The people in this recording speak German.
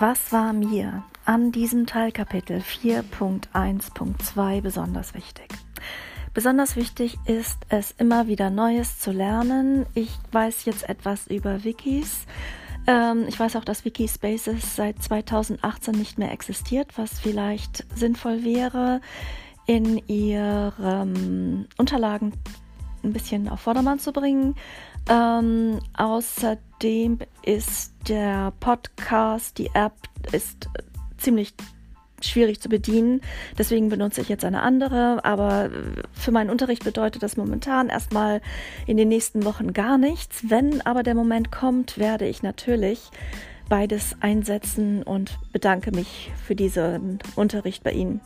Was war mir an diesem Teilkapitel 4.1.2 besonders wichtig? Besonders wichtig ist es, immer wieder Neues zu lernen. Ich weiß jetzt etwas über Wikis. Ähm, ich weiß auch, dass Wikispaces seit 2018 nicht mehr existiert, was vielleicht sinnvoll wäre, in ihren Unterlagen ein bisschen auf Vordermann zu bringen. Ähm, außerdem ist der Podcast, die App ist ziemlich schwierig zu bedienen. Deswegen benutze ich jetzt eine andere. Aber für meinen Unterricht bedeutet das momentan erstmal in den nächsten Wochen gar nichts. Wenn aber der Moment kommt, werde ich natürlich beides einsetzen und bedanke mich für diesen Unterricht bei Ihnen.